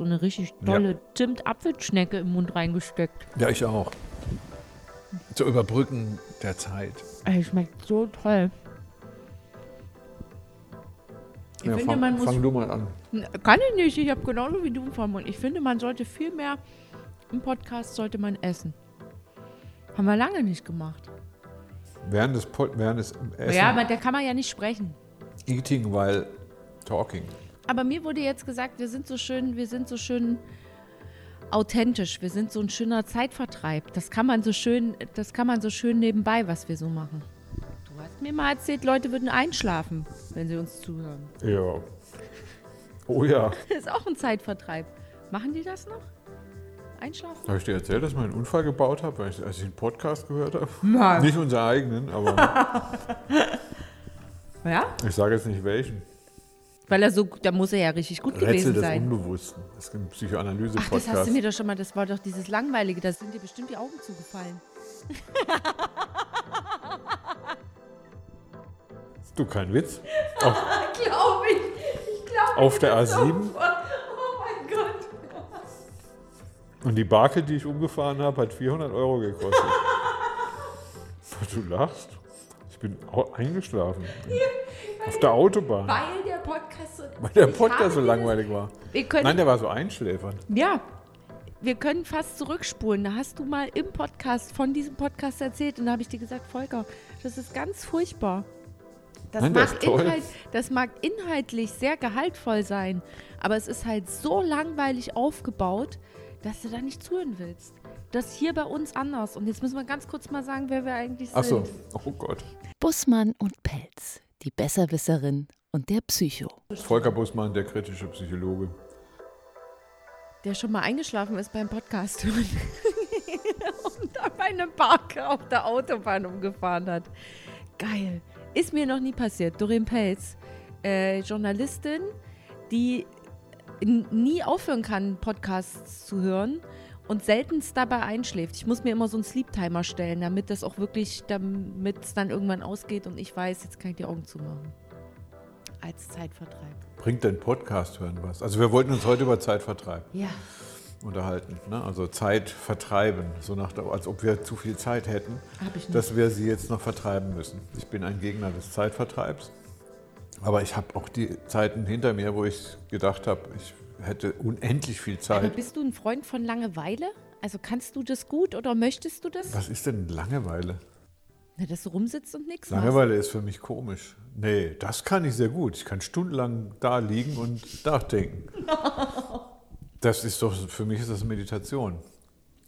so eine richtig tolle Zimt-Apfelschnecke im Mund reingesteckt. Ja, ich auch. Zu überbrücken der Zeit. Ey, schmeckt so toll. Ich Ja, finde, fang, man muss fang du mal an. Kann ich nicht. Ich habe genauso wie du vom Mund. Ich finde, man sollte viel mehr im Podcast sollte man essen. Haben wir lange nicht gemacht. Während des, Pod, während des Essen, Ja, aber da kann man ja nicht sprechen. eating while talking. Aber mir wurde jetzt gesagt, wir sind so schön, wir sind so schön authentisch. Wir sind so ein schöner Zeitvertreib. Das kann man so schön, das kann man so schön nebenbei, was wir so machen. Du hast mir mal erzählt, Leute würden einschlafen, wenn sie uns zuhören. Ja. Oh ja. Das ist auch ein Zeitvertreib. Machen die das noch? Einschlafen? Habe ich dir erzählt, dass ich mal einen Unfall gebaut habe, als ich einen Podcast gehört habe? Nein. Nicht unser eigenen, aber Ja? ich sage jetzt nicht welchen. Weil er so, da muss er ja richtig gut Rätsel gewesen des sein. Unbewussten. Das ist ein Ach, das hast Psychoanalyse-Podcast. du mir doch schon mal, das war doch dieses Langweilige, da sind dir bestimmt die Augen zugefallen. Du, kein Witz. Auf, Glaube ich. Ich glaube. auf der A7 Oh mein Gott. und die Barke, die ich umgefahren habe, hat 400 Euro gekostet. du lachst. Ich bin eingeschlafen. Auf der Autobahn. Weil Podcast so. Weil der Podcast so langweilig war. Wir können, Nein, der war so einschläfernd. ja, wir können fast zurückspulen. Da hast du mal im Podcast von diesem Podcast erzählt und da habe ich dir gesagt, Volker, das ist ganz furchtbar. Das, Nein, mag. Inhalt, das mag inhaltlich sehr gehaltvoll sein, aber es ist halt so langweilig aufgebaut, dass du da nicht zuhören willst. Das hier bei uns anders. Und jetzt müssen wir ganz kurz mal sagen, wer wir eigentlich Ach so. sind. Oh Gott. Bussmann und Pelz, die Besserwisserin und der Psycho. Volker Bussmann, der kritische Psychologe. Der schon mal eingeschlafen ist beim Podcast hören. und dabei eine Barke auf der Autobahn umgefahren hat. Geil. Ist mir noch nie passiert. Doreen Pelz, äh, Journalistin, die nie aufhören kann, Podcasts zu hören und seltenst dabei einschläft. Ich muss mir immer so einen Sleep-Timer stellen, damit das auch wirklich, damit es dann irgendwann ausgeht und ich weiß, jetzt kann ich die Augen zumachen. Als Zeitvertreib. Bringt dein Podcast hören was? Also wir wollten uns heute über Zeitvertreib Ja. unterhalten. Ne? Also Zeit vertreiben, so nach der, als ob wir zu viel Zeit hätten, dass wir sie jetzt noch vertreiben müssen. Ich bin ein Gegner des Zeitvertreibs. Aber ich habe auch die Zeiten hinter mir, wo ich gedacht habe, ich hätte unendlich viel Aber Zeit. bist du ein Freund von Langeweile? Also kannst du das gut oder möchtest du das? Was ist denn Langeweile? Na, dass du rumsitzt und nichts machst. Langeweile ist für mich komisch. Nee, das kann ich sehr gut. Ich kann stundenlang da liegen und nachdenken. Das ist doch, für mich ist das Meditation.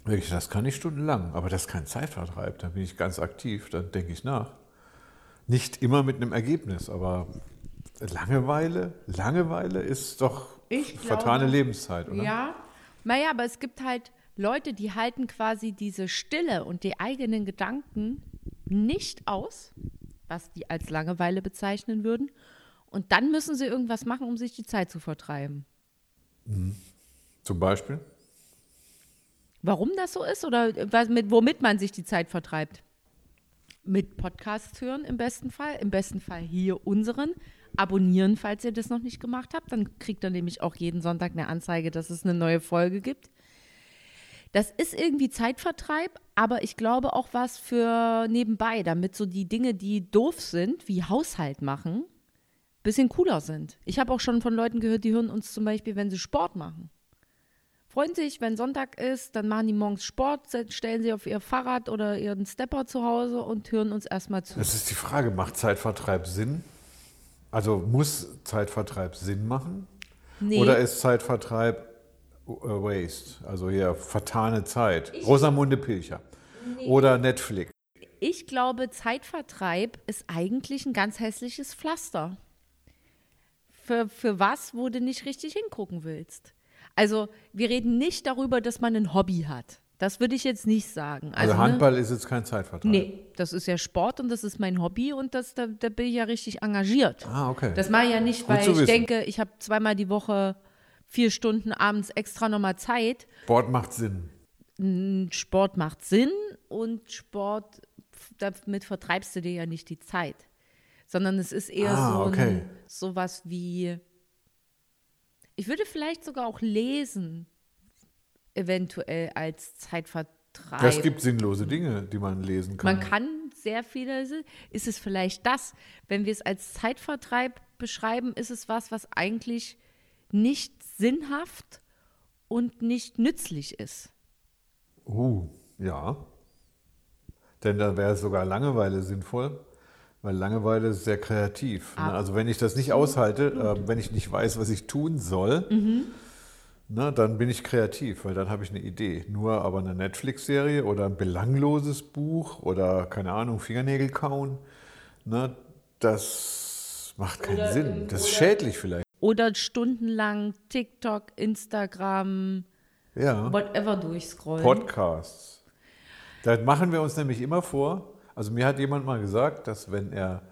Wirklich, das kann ich stundenlang, aber das ist kein Zeitvertreib. Da bin ich ganz aktiv, da denke ich nach. Nicht immer mit einem Ergebnis, aber Langeweile, Langeweile ist doch Ich vertane glaube- Lebenszeit, oder? Ja. Naja, aber es gibt halt Leute, die halten quasi diese Stille und die eigenen Gedanken nicht aus, was die als Langeweile bezeichnen würden. Und dann müssen sie irgendwas machen, um sich die Zeit zu vertreiben. Zum Beispiel? Warum das so ist oder was, mit, womit man sich die Zeit vertreibt? Mit Podcasts hören im besten Fall, im besten Fall hier unseren. Abonnieren, falls ihr das noch nicht gemacht habt. Dann kriegt ihr nämlich auch jeden Sonntag eine Anzeige, dass es eine neue Folge gibt. Das ist irgendwie Zeitvertreib, aber ich glaube auch was für nebenbei, damit so die Dinge, die doof sind, wie Haushalt machen, bisschen cooler sind. Ich habe auch schon von Leuten gehört, die hören uns zum Beispiel, wenn sie Sport machen freuen sich, wenn Sonntag ist, dann machen die morgens Sport, stellen sie auf ihr Fahrrad oder ihren Stepper zu Hause und hören uns erstmal zu. Das ist die Frage, macht Zeitvertreib Sinn? Also muss Zeitvertreib Sinn machen? Nee, Oder ist Zeitvertreib Waste, also hier vertane Zeit? Rosamunde Pilcher. Oder Netflix. ich glaube, Zeitvertreib ist eigentlich ein ganz hässliches Pflaster. Für, für was, wo du nicht richtig hingucken willst. Also, wir reden nicht darüber, dass man ein Hobby hat. Das würde ich jetzt nicht sagen. Also, ne? Handball ist jetzt kein Zeitvertreib. Nee, das ist ja Sport und das ist mein Hobby und das, da, da bin ich ja richtig engagiert. Ah, okay. Das mache ich ja nicht, Gut weil ich wissen. denke, ich habe zweimal die Woche vier Stunden abends extra nochmal Zeit. Sport macht Sinn. Sport macht Sinn und Sport, damit vertreibst du dir ja nicht die Zeit. Sondern es ist eher Ah, so okay. ein, sowas wie. Ich würde vielleicht sogar auch lesen, eventuell als Zeitvertreib. Es gibt sinnlose Dinge, die man lesen kann. Man kann sehr viele, ist es vielleicht das, wenn wir es als Zeitvertreib beschreiben, ist es was, was eigentlich nicht sinnhaft und nicht nützlich ist. Uh, ja. Denn da wäre sogar Langeweile sinnvoll, weil Langeweile ist sehr kreativ. Ne? Also wenn ich das nicht aushalte, äh, wenn ich nicht weiß, was ich tun soll, Mhm. ne, dann bin ich kreativ, weil dann habe ich eine Idee. Nur aber eine Netflix-Serie oder ein belangloses Buch oder keine Ahnung, Fingernägel kauen, ne, das macht keinen Oder Sinn. Das ist schädlich vielleicht. Oder stundenlang TikTok, Instagram, Ja. whatever durchscrollen. Podcasts. Da machen wir uns nämlich immer vor, also mir hat jemand mal gesagt, dass wenn er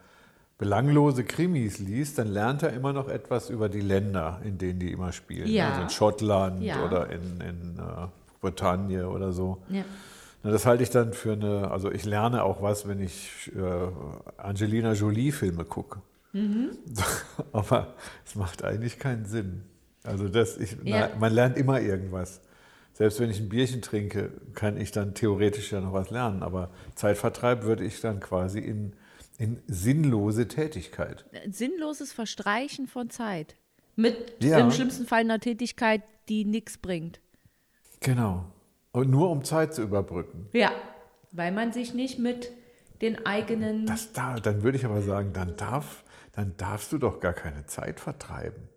belanglose Krimis liest, dann lernt er immer noch etwas über die Länder, in denen die immer spielen. Ja. Also in Schottland Ja. oder in, in äh, Bretagne oder so. Ja. Na, das halte ich dann für eine, also ich lerne auch was, wenn ich äh, Angelina Jolie-Filme gucke. Mhm. Aber es macht eigentlich keinen Sinn. Also das, ich, Ja. na, man lernt immer irgendwas. Selbst wenn ich ein Bierchen trinke, kann ich dann theoretisch ja noch was lernen. Aber Zeitvertreib würde ich dann quasi in, in sinnlose Tätigkeit. Sinnloses Verstreichen von Zeit. Mit Ja. im schlimmsten Fall einer Tätigkeit, die nichts bringt. Genau. Und nur um Zeit zu überbrücken. Ja. Weil man sich nicht mit den eigenen. Das da, dann würde ich aber sagen, dann, darf, dann darfst du doch gar keine Zeit vertreiben.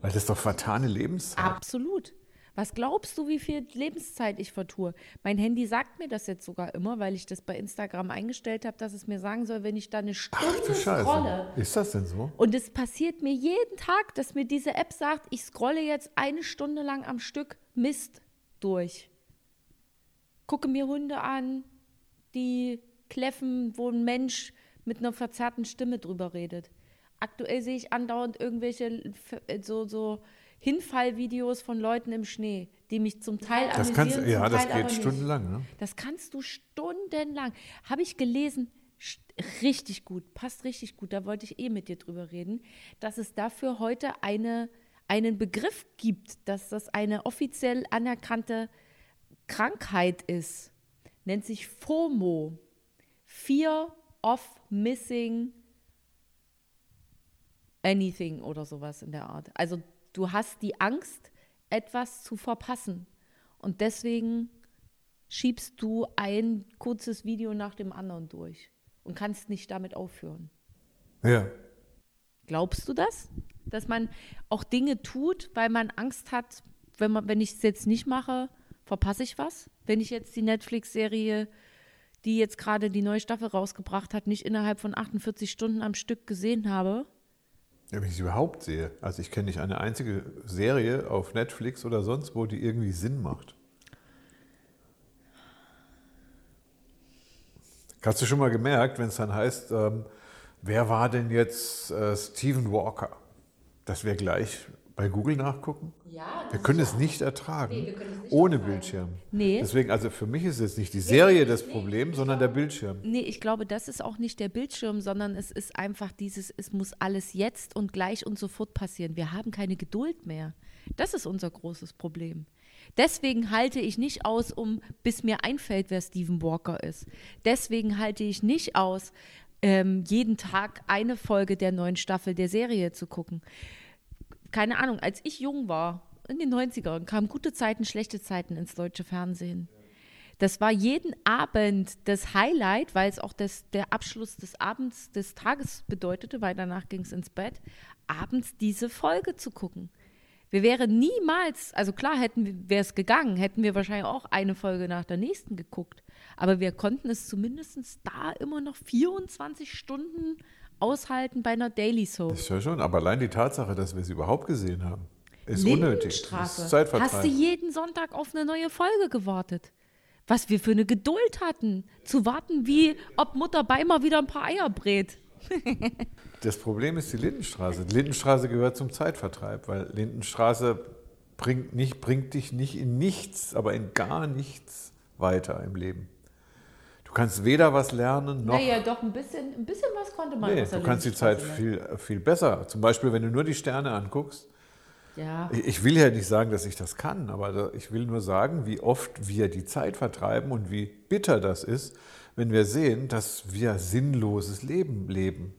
Weil das ist doch vertane Lebenszeit. Absolut. Was glaubst du, wie viel Lebenszeit ich vertue? Mein Handy sagt mir das jetzt sogar immer, weil ich das bei Instagram eingestellt habe, dass es mir sagen soll, wenn ich da eine Stunde Ach du Scheiße. scrolle. Ist das denn so? Und es passiert mir jeden Tag, dass mir diese App sagt, ich scrolle jetzt eine Stunde lang am Stück Mist durch. Gucke mir Hunde an, die kläffen, wo ein Mensch mit einer verzerrten Stimme drüber redet. Aktuell sehe ich andauernd irgendwelche äh, so, so Hinfallvideos von Leuten im Schnee, die mich zum Teil Das amüsieren, kannst, zum ja, das Teil aber geht nicht. stundenlang. Ne? Das kannst du stundenlang. Habe ich gelesen, richtig gut, passt richtig gut, da wollte ich eh mit dir drüber reden, dass es dafür heute eine, einen Begriff gibt, dass das eine offiziell anerkannte Krankheit ist. Nennt sich FOMO. Fear of Missing Anything oder sowas in der Art. Also du hast die Angst, etwas zu verpassen. Und deswegen schiebst du ein kurzes Video nach dem anderen durch und kannst nicht damit aufhören. Ja. Glaubst du das? Dass man auch Dinge tut, weil man Angst hat, wenn, man, wenn ich es jetzt nicht mache, verpasse ich was? Wenn ich jetzt die Netflix-Serie, die jetzt gerade die neue Staffel rausgebracht hat, nicht innerhalb von 48 Stunden am Stück gesehen habe, Ja, Wenn ich sie überhaupt sehe. Also ich kenne nicht eine einzige Serie auf Netflix oder sonst wo, die irgendwie Sinn macht. Hast du schon mal gemerkt, wenn es dann heißt, ähm, wer war denn jetzt äh, Stephen Walker? Dass wir gleich bei Google nachgucken? Ja, Wir können es nicht ertragen, Nee, wir können es nicht ohne ertragen. Bildschirm. Nee. Deswegen, also für mich ist jetzt nicht die Serie das Problem, sondern der Bildschirm. Nee, ich glaube, das ist auch nicht der Bildschirm, sondern es ist einfach dieses, es muss alles jetzt und gleich und sofort passieren. Wir haben keine Geduld mehr. Das ist unser großes Problem. Deswegen halte ich nicht aus, um bis mir einfällt, wer Stephen Walker ist. Deswegen halte ich nicht aus, ähm, jeden Tag eine Folge der neuen Staffel der Serie zu gucken. Keine Ahnung, als ich jung war, in den 90ern, kamen gute Zeiten, schlechte Zeiten ins deutsche Fernsehen. Das war jeden Abend das Highlight, weil es auch das, der Abschluss des Abends, des Tages bedeutete, weil danach ging es ins Bett, abends diese Folge zu gucken. Wir wären niemals, also klar hätten wäre es gegangen, hätten wir wahrscheinlich auch eine Folge nach der nächsten geguckt. Aber wir konnten es zumindest da immer noch 24 Stunden aushalten bei einer Daily Soap. Das ist ja schon, aber allein die Tatsache, dass wir sie überhaupt gesehen haben, ist unnötig. Das ist Zeitvertreib. Hast du jeden Sonntag auf eine neue Folge gewartet? Was wir für eine Geduld hatten, zu warten, wie ob Mutter Beimer wieder ein paar Eier brät. Das Problem ist die Lindenstraße. Die Lindenstraße gehört zum Zeitvertreib, weil Lindenstraße bringt, nicht, bringt dich nicht in nichts, aber in gar nichts weiter im Leben. Du kannst weder was lernen noch. Naja, doch ein bisschen, ein bisschen was konnte man nee, du kannst die Zeit viel, viel besser. Zum Beispiel, wenn du nur die Sterne anguckst, Ja. Ich, will ja nicht sagen, dass ich das kann, aber ich will nur sagen, wie oft wir die Zeit vertreiben und wie bitter das ist, wenn wir sehen, dass wir sinnloses Leben leben.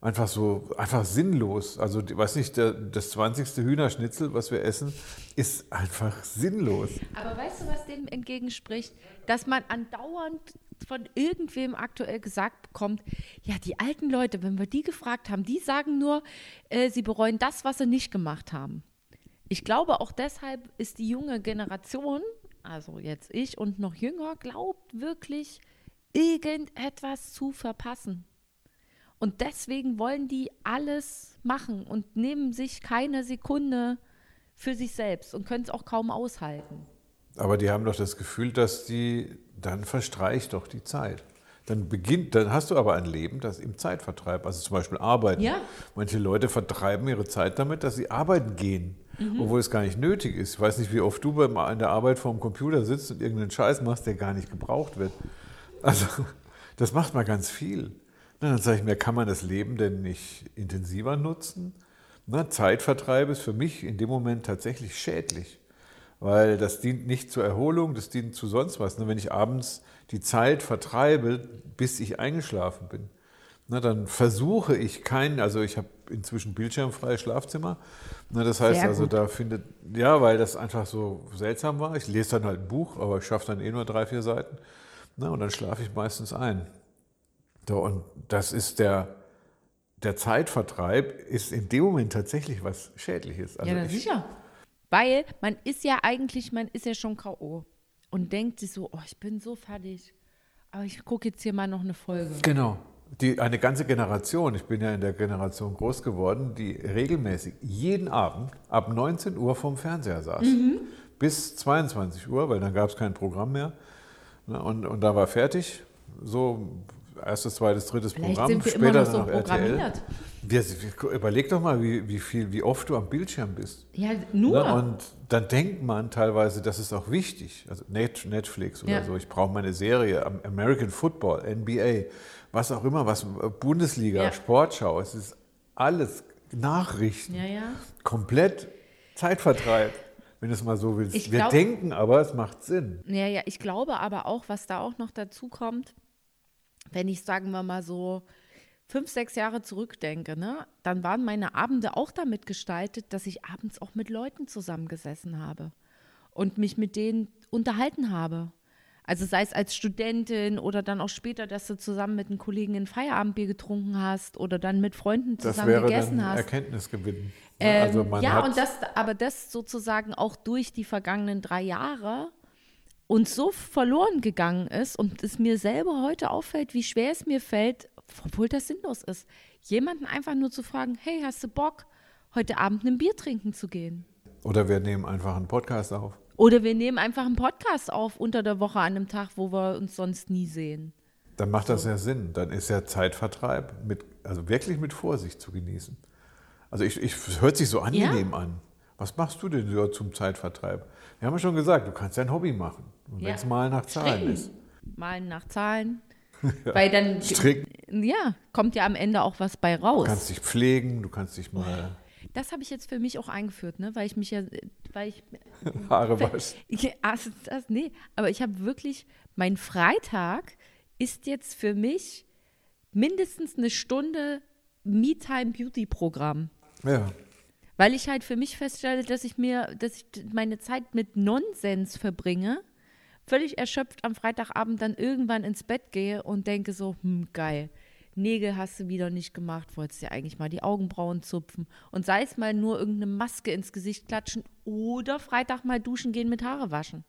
Einfach so, einfach sinnlos. Also, weiß nicht, der, das 20. Hühnerschnitzel, was wir essen, ist einfach sinnlos. Aber weißt du, was dem entgegenspricht? Dass man andauernd von irgendwem aktuell gesagt bekommt, ja, die alten Leute, wenn wir die gefragt haben, die sagen nur, äh, sie bereuen das, was sie nicht gemacht haben. Ich glaube, auch deshalb ist die junge Generation, also jetzt ich und noch jünger, glaubt wirklich, irgendetwas zu verpassen. Und deswegen wollen die alles machen und nehmen sich keine Sekunde für sich selbst und können es auch kaum aushalten. Aber die haben doch das Gefühl, dass die, dann verstreicht doch die Zeit. Dann beginnt, dann hast du aber ein Leben, das im Zeitvertreib, also zum Beispiel Arbeiten. Ja. Manche Leute vertreiben ihre Zeit damit, dass sie arbeiten gehen, Mhm. obwohl es gar nicht nötig ist. Ich weiß nicht, wie oft du beim, an der Arbeit vor dem Computer sitzt und irgendeinen Scheiß machst, der gar nicht gebraucht wird. Also, das macht man ganz viel. Na, dann sage ich mir, kann man das Leben denn nicht intensiver nutzen? Na, Zeitvertreib ist für mich in dem Moment tatsächlich schädlich, weil das dient nicht zur Erholung, das dient zu sonst was. Wenn ich abends die Zeit vertreibe, bis ich eingeschlafen bin, dann versuche ich keinen, also ich habe inzwischen bildschirmfreies Schlafzimmer. Das heißt also, da findet, ja, weil das einfach so seltsam war. Ich lese dann halt ein Buch, aber ich schaffe dann eh nur drei, vier Seiten. Und dann schlafe ich meistens ein. Und das ist der, der Zeitvertreib ist in dem Moment tatsächlich was Schädliches. Also ja, sicher. Weil man ist ja eigentlich, man ist ja schon K.O. und denkt sich so, oh, ich bin so fertig. Aber ich gucke jetzt hier mal noch eine Folge. Genau. Die, eine ganze Generation, ich bin ja in der Generation groß geworden, die regelmäßig jeden Abend ab 19 Uhr vorm Fernseher saß. Mhm. Bis 22 Uhr, weil dann gab es kein Programm mehr. Ne, Und, und da war fertig. So erstes, zweites, drittes Vielleicht Programm. sind wir später immer noch so dann RTL. programmiert. Wir, überleg doch mal, wie, wie, viel, wie oft du am Bildschirm bist. Ja, nur. Ne? Und dann denkt man teilweise, das ist auch wichtig. Also Net- Netflix oder Ja. so. Ich brauche meine Serie, Am- American Football, NBA, was auch immer, was Bundesliga, Ja. Sportschau. Es ist alles Nachrichten. ja, ja. Komplett Zeitvertreib, wenn du es mal so willst. Ich Wir glaub- denken aber, es macht Sinn. Ja, ja, ich glaube aber auch, was da auch noch dazu kommt, wenn ich, sagen wir mal so, fünf, sechs Jahre zurückdenke, ne, dann waren meine Abende auch damit gestaltet, dass ich abends auch mit Leuten zusammengesessen habe und mich mit denen unterhalten habe. Also sei es als Studentin oder dann auch später, dass du zusammen mit einem Kollegen ein Feierabendbier getrunken hast oder dann mit Freunden Das zusammen wäre gegessen dann hast. Erkenntnisgewinn. Ähm, also man ja, und das, aber das sozusagen auch durch die vergangenen drei Jahre uns so verloren gegangen ist und es mir selber heute auffällt, wie schwer es mir fällt, obwohl das sinnlos ist, jemanden einfach nur zu fragen, hey, hast du Bock, heute Abend ein Bier trinken zu gehen? oder wir nehmen einfach einen Podcast auf. Oder wir nehmen einfach einen Podcast auf unter der Woche an einem Tag, wo wir uns sonst nie sehen. Dann macht das ja Sinn. Dann ist ja Zeitvertreib mit, also wirklich mit Vorsicht zu genießen. Also ich, ich es hört sich so angenehm an. Was machst du denn so zum Zeitvertreib? Wir haben ja schon gesagt, du kannst dein Hobby machen. Und wenn Ja. es mal nach Zahlen Stricken. ist. Malen nach Zahlen. Weil dann Stricken. ja, kommt ja am Ende auch was bei raus. Du kannst dich pflegen, du kannst dich mal Das habe ich jetzt für mich auch eingeführt, ne? weil ich mich ja, weil ich, Haare waschen. ja, also das, nee, aber ich habe wirklich, mein Freitag ist jetzt für mich mindestens eine Stunde Me-Time-Beauty-Programm. Ja. Weil ich halt für mich feststelle, dass ich mir, dass ich meine Zeit mit Nonsens verbringe, völlig erschöpft am Freitagabend dann irgendwann ins Bett gehe und denke so, hm, geil. Nägel hast du wieder nicht gemacht, wolltest dir eigentlich mal die Augenbrauen zupfen. Und sei es mal nur irgendeine Maske ins Gesicht klatschen oder Freitag mal duschen gehen mit Haare waschen.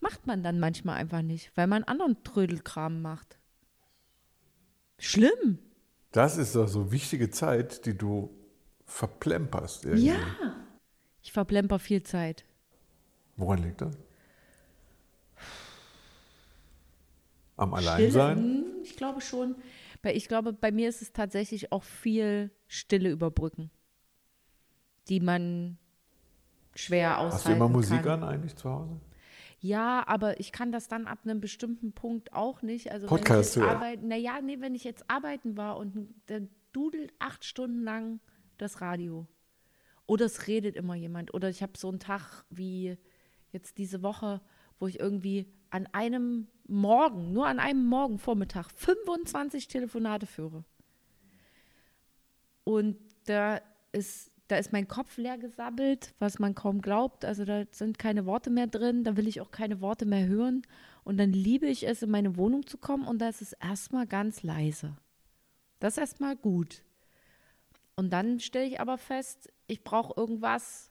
Macht man dann manchmal einfach nicht, weil man anderen Trödelkram macht. Schlimm. Das ist doch so wichtige Zeit, die du verplemperst. Irgendwie. Ja. Ich verplemper viel Zeit. Woran liegt das? Am Stille? Alleinsein? Hm, Ich glaube schon. Ich glaube, bei mir ist es tatsächlich auch viel Stille überbrücken, die man schwer aushalten Hast du immer Musik kann. an eigentlich zu Hause? Ja, aber ich kann das dann ab einem bestimmten Punkt auch nicht. Also Podcast wenn ich arbeiten, naja, nee, wenn ich jetzt arbeiten war und dann dudelt acht Stunden lang das Radio. Oder es redet immer jemand. Oder ich habe so einen Tag wie jetzt diese Woche, wo ich irgendwie an einem Morgen, nur an einem Morgen Vormittag 25 Telefonate führe. Und da ist, da ist mein Kopf leer gesabbelt, was man kaum glaubt. Also da sind keine Worte mehr drin, da will ich auch keine Worte mehr hören. Und dann liebe ich es, in meine Wohnung zu kommen und da ist es erstmal ganz leise. Das ist erstmal gut. Und dann stelle ich aber fest, ich brauche irgendwas,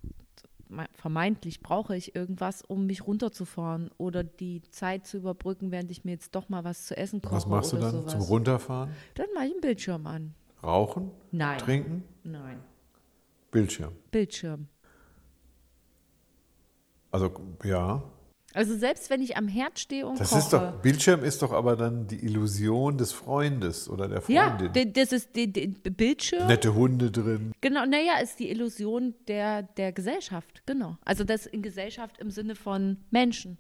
vermeintlich brauche ich irgendwas, um mich runterzufahren oder die Zeit zu überbrücken, während ich mir jetzt doch mal was zu essen koche. Was machst du dann sowas. zum Runterfahren? Dann mache ich einen Bildschirm an. Rauchen? Nein. Trinken? Nein. Bildschirm. Bildschirm. Also ja. Also selbst wenn ich am Herd stehe und Das koche. ist doch, Bildschirm ist doch aber dann die Illusion des Freundes oder der ja, Freundin. d- das ist die, die Bildschirm. Nette Hunde drin. Genau, naja, ist die Illusion der, der Gesellschaft, genau. Also das in Gesellschaft im Sinne von Menschen.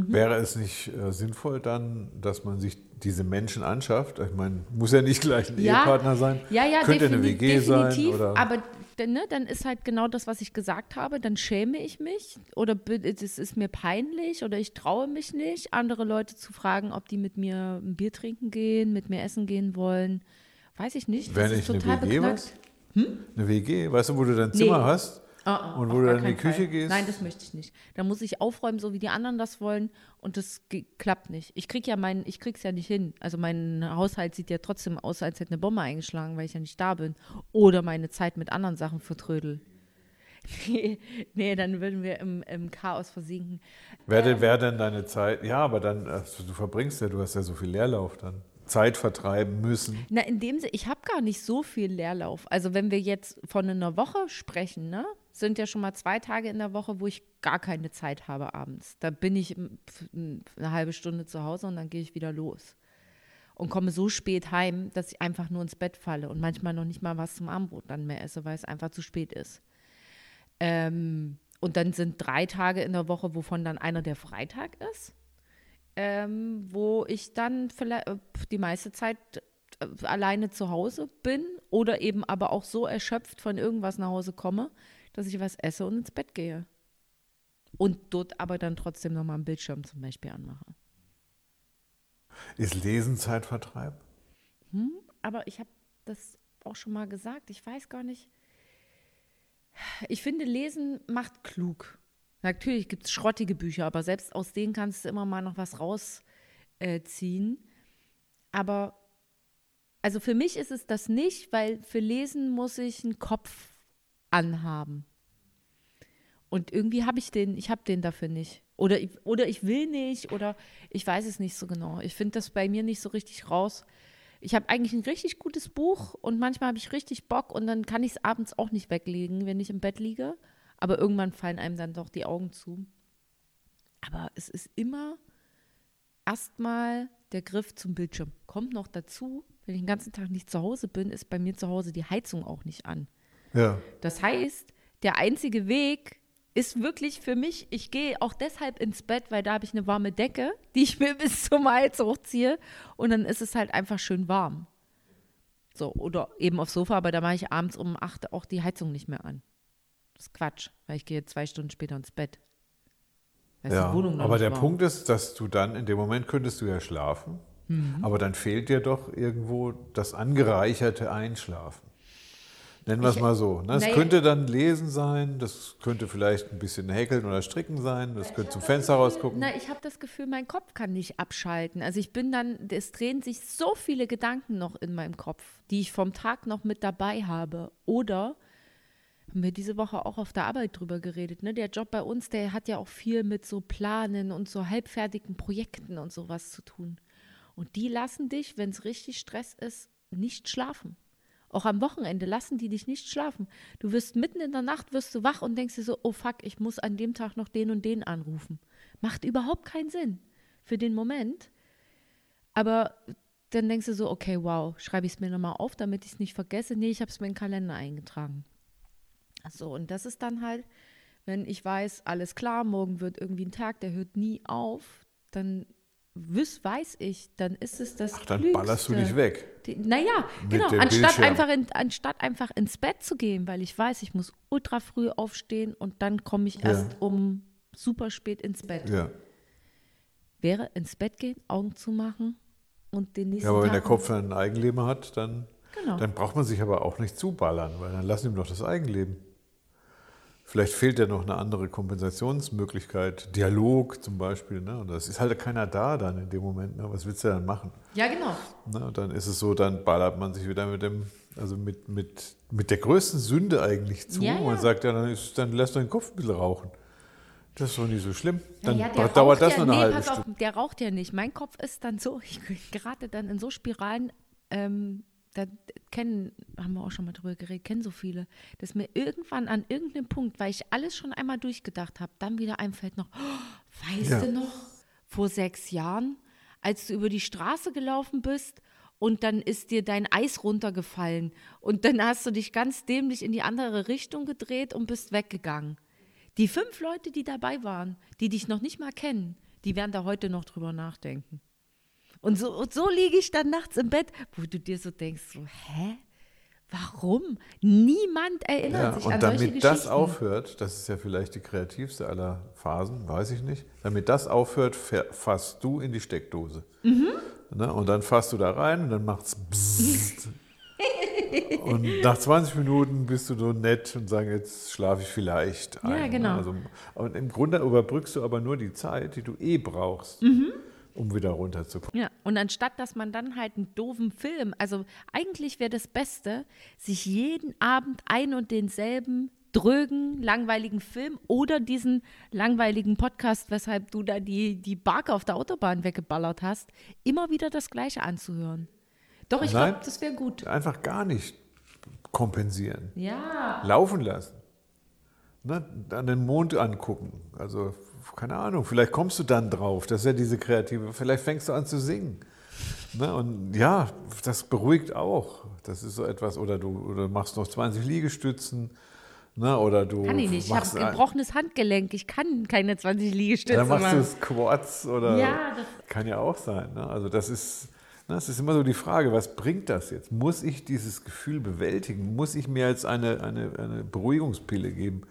Mhm. Wäre es nicht äh, sinnvoll dann, dass man sich diese Menschen anschafft? Ich meine, muss ja nicht gleich ein Ja. Ehepartner sein. Ja, ja, Könnte eine WG sein oder aber dann, ne, dann ist halt genau das, was ich gesagt habe. Dann schäme ich mich oder es ist mir peinlich oder ich traue mich nicht, andere Leute zu fragen, ob die mit mir ein Bier trinken gehen, mit mir essen gehen wollen. Weiß ich nicht. Wäre nicht eine WG beknackt. was? Eine WG, weißt du, wo du dein Zimmer Nee. hast Ah, und wo du dann in die Küche Fall. gehst? Nein, das möchte ich nicht. Da muss ich aufräumen, so wie die anderen das wollen. Und das klappt nicht. Ich krieg ja meinen, ich krieg's ja nicht hin. Also mein Haushalt sieht ja trotzdem aus, als hätte eine Bombe eingeschlagen, weil ich ja nicht da bin. Oder meine Zeit mit anderen Sachen vertrödel. Nee, nee, dann würden wir im, im Chaos versinken. Wäre denn, wär denn deine Zeit, ja, aber dann, also du verbringst ja, du hast ja so viel Leerlauf dann. Zeit vertreiben müssen. Na, in dem Sinne, ich habe gar nicht so viel Leerlauf. Also wenn wir jetzt von einer Woche sprechen, ne, sind ja schon mal zwei Tage in der Woche, wo ich gar keine Zeit habe abends. Da bin ich eine halbe Stunde zu Hause und dann gehe ich wieder los. Und komme so spät heim, dass ich einfach nur ins Bett falle und manchmal noch nicht mal was zum Abendbrot dann mehr esse, weil es einfach zu spät ist. Ähm, und dann sind drei Tage in der Woche, wovon dann einer der Freitag ist ähm, wo ich dann vielleicht äh, die meiste Zeit äh, alleine zu Hause bin oder eben aber auch so erschöpft von irgendwas nach Hause komme, dass ich was esse und ins Bett gehe. Und dort aber dann trotzdem nochmal einen Bildschirm zum Beispiel anmache. Ist Lesen Zeitvertreib? Aber ich habe das auch schon mal gesagt. Ich weiß gar nicht. Ich finde, Lesen macht klug. Natürlich gibt es schrottige Bücher, aber selbst aus denen kannst du immer mal noch was rausziehen. Äh, aber also für mich ist es das nicht, weil für Lesen muss ich einen Kopf anhaben. Und irgendwie habe ich den, ich habe den dafür nicht. Oder ich, oder ich will nicht, oder ich weiß es nicht so genau. Ich finde das bei mir nicht so richtig raus. Ich habe eigentlich ein richtig gutes Buch und manchmal habe ich richtig Bock und dann kann ich es abends auch nicht weglegen, wenn ich im Bett liege. Aber irgendwann fallen einem dann doch die Augen zu. Aber es ist immer erstmal der Griff zum Bildschirm. Kommt noch dazu, wenn ich den ganzen Tag nicht zu Hause bin, ist bei mir zu Hause die Heizung auch nicht an. Ja. Das heißt, der einzige Weg ist wirklich für mich, ich gehe auch deshalb ins Bett, weil da habe ich eine warme Decke, die ich mir bis zum Hals hochziehe und dann ist es halt einfach schön warm. So, oder eben aufs Sofa, aber da mache ich abends um 8 auch die Heizung nicht mehr an. Das ist Quatsch, weil ich gehe zwei Stunden später ins Bett. Ja. Aber der warm. Punkt ist, dass du dann, in dem Moment könntest du ja schlafen, Mhm. aber dann fehlt dir doch irgendwo das angereicherte Einschlafen. Nennen wir es mal so. Ne? Es könnte dann Lesen sein, das könnte vielleicht ein bisschen häkeln oder stricken sein, das könnte zum Fenster rausgucken. Na, ich habe das Gefühl, mein Kopf kann nicht abschalten. Also ich bin dann, es drehen sich so viele Gedanken noch in meinem Kopf, die ich vom Tag noch mit dabei habe. Oder haben wir diese Woche auch auf der Arbeit drüber geredet. Ne? Der Job bei uns, der hat ja auch viel mit so Planen und so halbfertigen Projekten und sowas zu tun. Und die lassen dich, wenn es richtig Stress ist, nicht schlafen. Auch am Wochenende lassen die dich nicht schlafen. Du wirst mitten in der Nacht wirst du wach und denkst dir so, oh fuck, ich muss an dem Tag noch den und den anrufen. Macht überhaupt keinen Sinn für den Moment. Aber dann denkst du so, okay, wow, schreibe ich es mir nochmal auf, damit ich es nicht vergesse. Nee, ich habe es mir in den Kalender eingetragen. So, und das ist dann halt, wenn ich weiß, alles klar, morgen wird irgendwie ein Tag, der hört nie auf, dann wüs, weiß ich, dann ist es das Ach, dann Klügste. ballerst du dich weg. Die, naja, Mit genau, anstatt Bildschirm. einfach, in, anstatt einfach ins Bett zu gehen, weil ich weiß, ich muss ultra früh aufstehen und dann komme ich Ja. erst um super spät ins Bett. Ja. Wäre ins Bett gehen, Augen zu machen und den nächsten ja, aber wenn Tag der Kopf ein Eigenleben hat, dann, Genau. dann braucht man sich aber auch nicht zuballern, weil dann lassen ihm doch das Eigenleben. Vielleicht fehlt ja noch eine andere Kompensationsmöglichkeit, Dialog zum Beispiel. Ne? Und das ist halt keiner da dann in dem Moment. Ne? Was willst du dann machen? Ja, genau. Ne? Und dann ist es so, dann ballert man sich wieder mit dem, also mit, mit, mit der größten Sünde eigentlich zu. Ja, ja. Man sagt ja, dann, ist, dann lässt du den Kopf ein bisschen rauchen. Das ist doch nicht so schlimm. Dann ja, der dauert das ja, nur eine nee, halbe Stunde. Auf, der raucht ja nicht. Mein Kopf ist dann so, ich gerate dann in so Spiralen, ähm, da kennen, haben wir auch schon mal drüber geredet, kennen so viele, dass mir irgendwann an irgendeinem Punkt, weil ich alles schon einmal durchgedacht habe, dann wieder einfällt noch, oh, weißt Ja. du noch, vor sechs Jahren, als du über die Straße gelaufen bist und dann ist dir dein Eis runtergefallen und dann hast du dich ganz dämlich in die andere Richtung gedreht und bist weggegangen. Die fünf Leute, die dabei waren, die dich noch nicht mal kennen, die werden da heute noch drüber nachdenken. Und so, und so liege ich dann nachts im Bett, wo du dir so denkst, so, hä? Warum? Niemand erinnert Ja, sich und an solche damit Geschichten. das aufhört, das ist ja vielleicht die kreativste aller Phasen, weiß ich nicht. Damit das aufhört, fa- fasst du in die Steckdose. Mhm. Ne? Und dann fasst du da rein und dann macht's bzzzt. und nach 20 Minuten bist du so nett und sagst, jetzt schlafe ich vielleicht ein. Ja, genau. Also, und im Grunde überbrückst du aber nur die Zeit, die du eh brauchst, Mhm. Um wieder runterzukommen. Ja, und anstatt, dass man dann halt einen doofen Film, also eigentlich wäre das Beste, sich jeden Abend ein und denselben drögen, langweiligen Film oder diesen langweiligen Podcast, weshalb du da die, die Barke auf der Autobahn weggeballert hast, immer wieder das Gleiche anzuhören. Doch, ich glaube, das wäre gut. Einfach gar nicht kompensieren. Ja. laufen lassen. Ne? Dann den Mond angucken. Also, keine Ahnung, vielleicht kommst du dann drauf. Das ist ja diese kreative, vielleicht fängst du an zu singen. Ne? Und ja, das beruhigt auch. Das ist so etwas, oder du, oder machst noch 20 Liegestützen. Ne? Oder du Kann ich nicht. Ich habe gebrochenes Handgelenk. Ich kann keine 20 Liegestütze dann machst du machen. Squats oder Ja, das- kann ja auch sein. Ne? Also das ist, ne, das ist immer so die Frage, was bringt das jetzt? Muss ich dieses Gefühl bewältigen? Muss ich mir jetzt eine, eine, eine Beruhigungspille geben?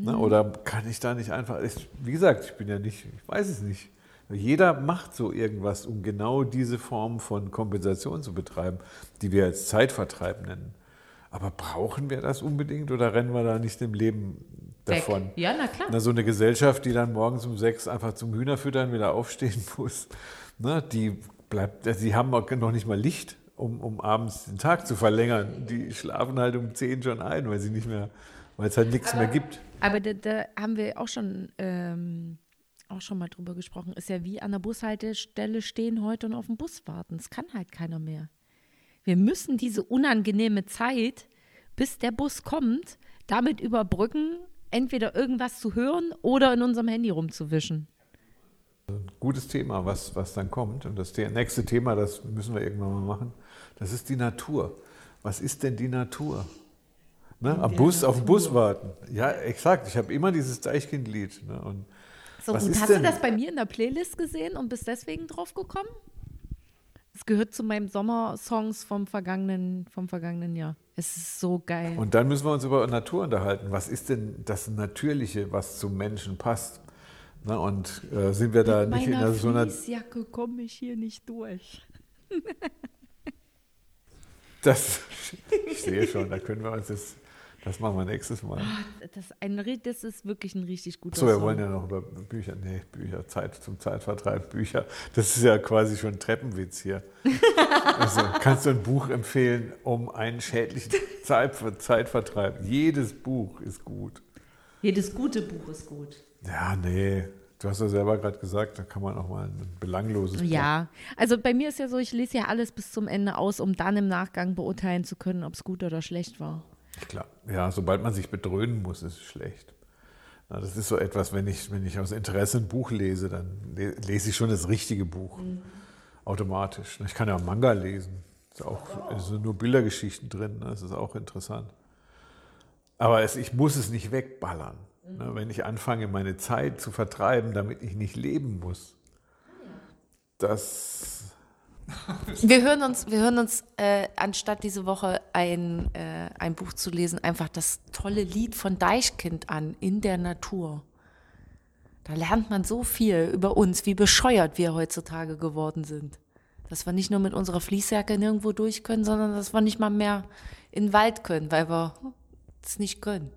Ne? Mhm. Oder kann ich da nicht einfach, ich, wie gesagt, ich bin ja nicht, ich weiß es nicht. Jeder macht so irgendwas, um genau diese Form von Kompensation zu betreiben, die wir als Zeitvertreib nennen. Aber brauchen wir das unbedingt oder rennen wir da nicht dem Leben Weg. davon? Ja, na klar. Na, so eine Gesellschaft, die dann morgens um sechs einfach zum Hühnerfüttern wieder aufstehen muss, ne, die bleibt, die haben noch nicht mal Licht, um, um abends den Tag zu verlängern. Die schlafen halt um zehn schon ein, weil sie nicht mehr, weil es halt nichts mehr gibt. Aber da, da haben wir auch schon, ähm, auch schon mal drüber gesprochen. Ist ja wie an der Bushaltestelle stehen heute und auf den Bus warten. Das kann halt keiner mehr. Wir müssen diese unangenehme Zeit, bis der Bus kommt, damit überbrücken, entweder irgendwas zu hören oder in unserem Handy rumzuwischen. Gutes Thema, was, was dann kommt. Und das nächste Thema, das müssen wir irgendwann mal machen, das ist die Natur. Was ist denn die Natur? Ne, am Bus, auf den Bus warten. Ja, exakt. Ich habe immer dieses Deichkind-Lied. Ne, und So, ist hast denn- du das bei mir in der Playlist gesehen und bist deswegen drauf gekommen? Es gehört zu meinen Sommersongs vom vergangenen, vom vergangenen Jahr. Es ist so geil. Und dann müssen wir uns über Natur unterhalten. Was ist denn das Natürliche, was zum Menschen passt? Na, und äh, sind wir da Mit nicht in einer, so einer. Fließjacke komme ich hier nicht durch. Das, ich sehe schon, da können wir uns jetzt. Das machen wir nächstes Mal. Das, ist ein, das ist wirklich ein richtig guter So, wir Song. wollen ja noch über Bücher. Nee, Bücher, Zeit zum Zeitvertreib, Bücher. Das ist ja quasi schon ein Treppenwitz hier. Also, kannst du ein Buch empfehlen, um einen schädlichen Zeit, Zeitvertreib? Jedes Buch ist gut. Jedes gute Buch ist gut. Ja, nee. Du hast ja selber gerade gesagt, da kann man auch mal ein belangloses Buch. Ja, also bei mir ist ja so, ich lese ja alles bis zum Ende aus, um dann im Nachgang beurteilen zu können, ob es gut oder schlecht war. Klar. Ja, sobald man sich bedröhnen muss, ist es schlecht. Na, das ist so etwas, wenn ich, wenn ich aus Interesse ein Buch lese, dann le- lese ich schon das richtige Buch. Automatisch. Ich kann ja auch Manga lesen. Ist auch, es sind nur Bildergeschichten drin. Ne? Das ist auch interessant. Aber es, ich muss es nicht wegballern. Ne? Wenn ich anfange, meine Zeit zu vertreiben, damit ich nicht leben muss, Das. Wir hören uns, wir hören uns äh, anstatt diese Woche ein, äh, ein Buch zu lesen, einfach das tolle Lied von Deichkind an, In der Natur. Da lernt man so viel über uns, wie bescheuert wir heutzutage geworden sind. Dass wir nicht nur mit unserer Fließjacke nirgendwo durch können, sondern dass wir nicht mal mehr in den Wald können, weil wir es nicht können.